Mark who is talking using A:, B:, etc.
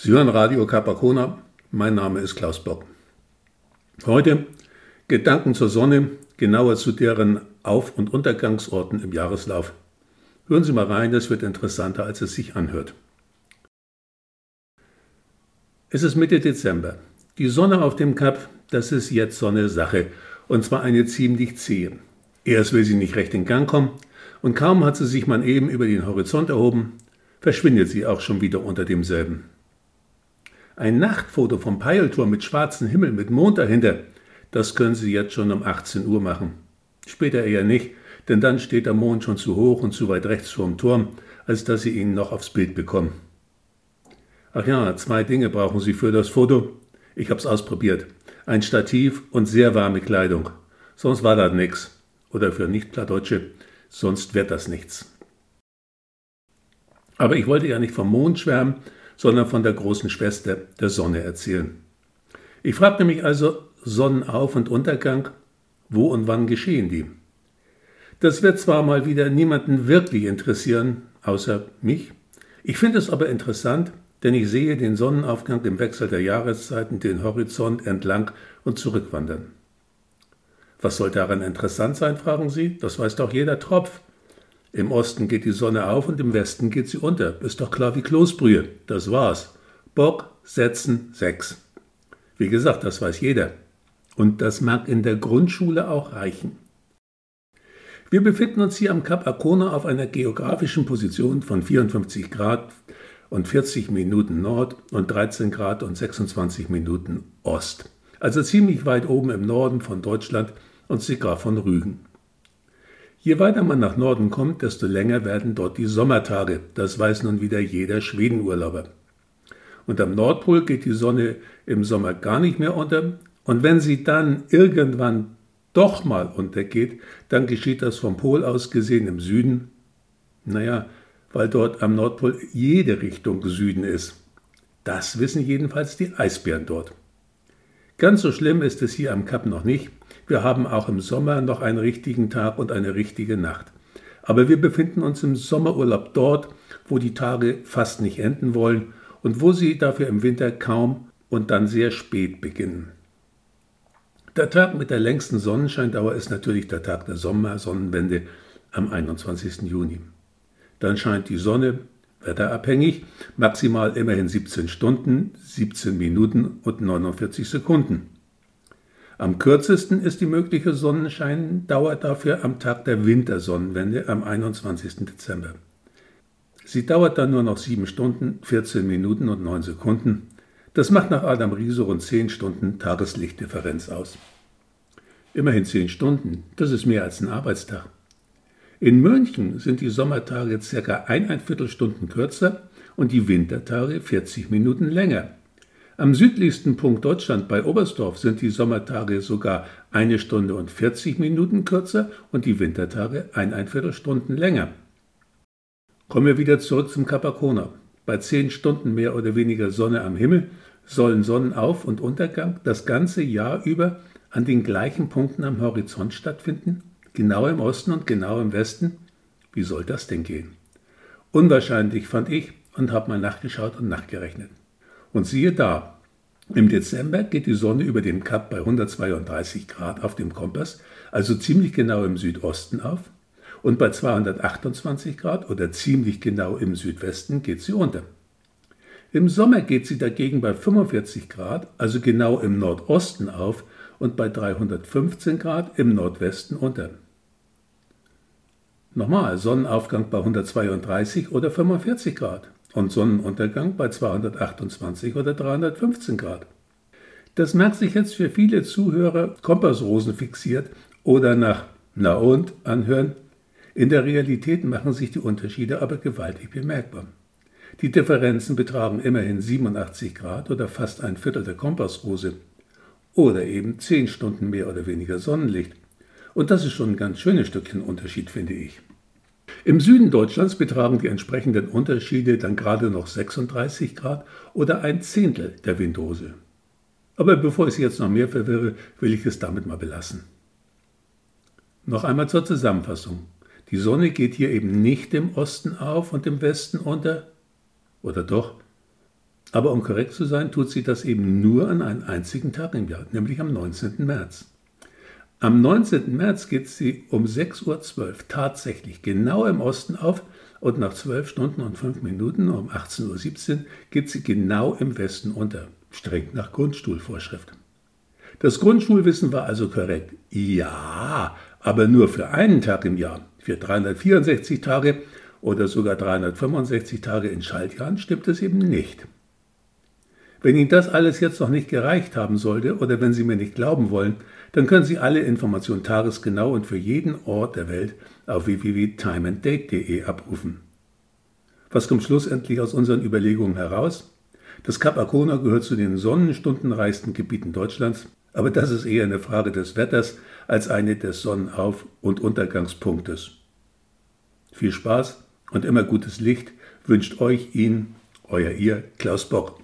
A: Sie hören Radio Capacona. Mein Name ist Klaus Bock. Heute Gedanken zur Sonne, genauer zu deren Auf- und Untergangsorten im Jahreslauf. Hören Sie mal rein, das wird interessanter, als es sich anhört. Es ist Mitte Dezember. Die Sonne auf dem Kap, das ist jetzt so eine Sache. Und zwar eine ziemlich zähe. Erst will sie nicht recht in Gang kommen, und kaum hat sie sich mal eben über den Horizont erhoben, verschwindet sie auch schon wieder unter demselben. Ein Nachtfoto vom Peilturm mit schwarzem Himmel, mit Mond dahinter, das können Sie jetzt schon um 18 Uhr machen. Später eher nicht, denn dann steht der Mond schon zu hoch und zu weit rechts vorm Turm, als dass Sie ihn noch aufs Bild bekommen. Ach ja, zwei Dinge brauchen Sie für das Foto. Ich hab's ausprobiert. Ein Stativ und sehr warme Kleidung. Sonst war das nix. Oder für Nicht-Plattdeutsche, sonst wird das nichts. Aber ich wollte ja nicht vom Mond schwärmen, sondern von der großen Schwester, der Sonne, erzählen. Ich fragte mich also, Sonnenauf- und Untergang, wo und wann geschehen die? Das wird zwar mal wieder niemanden wirklich interessieren, außer mich. Ich finde es aber interessant, denn ich sehe den Sonnenaufgang im Wechsel der Jahreszeiten den Horizont entlang und zurückwandern. Was soll daran interessant sein, fragen Sie? Das weiß doch jeder Tropf. Im Osten geht die Sonne auf und im Westen geht sie unter. Ist doch klar wie Kloßbrühe. Das war's. Bock, setzen, sechs. Wie gesagt, das weiß jeder. Und das mag in der Grundschule auch reichen. Wir befinden uns hier am Kap Arkona auf einer geografischen Position von 54 Grad und 40 Minuten Nord und 13 Grad und 26 Minuten Ost. Also ziemlich weit oben im Norden von Deutschland und sogar von Rügen. Je weiter man nach Norden kommt, desto länger werden dort die Sommertage. Das weiß nun wieder jeder Schwedenurlauber. Und am Nordpol geht die Sonne im Sommer gar nicht mehr unter. Und wenn sie dann irgendwann doch mal untergeht, dann geschieht das vom Pol aus gesehen im Süden. Naja, weil dort am Nordpol jede Richtung Süden ist. Das wissen jedenfalls die Eisbären dort. Ganz so schlimm ist es hier am Kap noch nicht. Wir haben auch im Sommer noch einen richtigen Tag und eine richtige Nacht. Aber wir befinden uns im Sommerurlaub dort, wo die Tage fast nicht enden wollen und wo sie dafür im Winter kaum und dann sehr spät beginnen. Der Tag mit der längsten Sonnenscheindauer ist natürlich der Tag der Sommersonnenwende am 21. Juni. Dann scheint die Sonne, wetterabhängig, maximal immerhin 17 Stunden, 17 Minuten und 49 Sekunden. Am kürzesten ist die mögliche Sonnenscheindauer dafür am Tag der Wintersonnenwende am 21. Dezember. Sie dauert dann nur noch 7 Stunden, 14 Minuten und 9 Sekunden. Das macht nach Adam Riese rund 10 Stunden Tageslichtdifferenz aus. Immerhin 10 Stunden, das ist mehr als ein Arbeitstag. In München sind die Sommertage ca. eineinviertel Stunden kürzer und die Wintertage 40 Minuten länger. Am südlichsten Punkt Deutschland bei Oberstdorf sind die Sommertage sogar eine Stunde und 40 Minuten kürzer und die Wintertage eineinviertel Stunden länger. Kommen wir wieder zurück zum Capacona. Bei 10 Stunden mehr oder weniger Sonne am Himmel sollen Sonnenauf- und Untergang das ganze Jahr über an den gleichen Punkten am Horizont stattfinden? Genau im Osten und genau im Westen? Wie soll das denn gehen? Unwahrscheinlich fand ich und habe mal nachgeschaut und nachgerechnet. Und siehe da, im Dezember geht die Sonne über dem Kap bei 132 Grad auf dem Kompass, also ziemlich genau im Südosten auf, und bei 228 Grad oder ziemlich genau im Südwesten geht sie unter. Im Sommer geht sie dagegen bei 45 Grad, also genau im Nordosten auf und bei 315 Grad im Nordwesten unter. Nochmal, Sonnenaufgang bei 132 oder 45 Grad und Sonnenuntergang bei 228 oder 315 Grad. Das merkt sich jetzt für viele Zuhörer Kompassrosen fixiert oder nach Na und anhören. In der Realität machen sich die Unterschiede aber gewaltig bemerkbar. Die Differenzen betragen immerhin 87 Grad oder fast ein Viertel der Kompassrose oder eben 10 Stunden mehr oder weniger Sonnenlicht. Und das ist schon ein ganz schönes Stückchen Unterschied, finde ich. Im Süden Deutschlands betragen die entsprechenden Unterschiede dann gerade noch 36 Grad oder ein Zehntel der Windhose. Aber bevor ich Sie jetzt noch mehr verwirre, will ich es damit mal belassen. Noch einmal zur Zusammenfassung. Die Sonne geht hier eben nicht im Osten auf und im Westen unter. Oder doch? Aber um korrekt zu sein, tut sie das eben nur an einem einzigen Tag im Jahr, nämlich am 19. März. Am 19. März geht sie um 6.12 Uhr tatsächlich genau im Osten auf und nach 12 Stunden und 5 Minuten um 18.17 Uhr geht sie genau im Westen unter, streng nach Grundstuhlvorschrift. Das Grundschulwissen war also korrekt. Ja, aber nur für einen Tag im Jahr. Für 364 Tage oder sogar 365 Tage in Schaltjahren stimmt es eben nicht. Wenn Ihnen das alles jetzt noch nicht gereicht haben sollte oder wenn Sie mir nicht glauben wollen, dann können Sie alle Informationen tagesgenau und für jeden Ort der Welt auf www.timeanddate.de abrufen. Was kommt schlussendlich aus unseren Überlegungen heraus? Das Kap Arkona gehört zu den sonnenstundenreichsten Gebieten Deutschlands, aber das ist eher eine Frage des Wetters als eine des Sonnenauf- und Untergangspunktes. Viel Spaß und immer gutes Licht wünscht euch ihn, euer ihr Klaus Bock.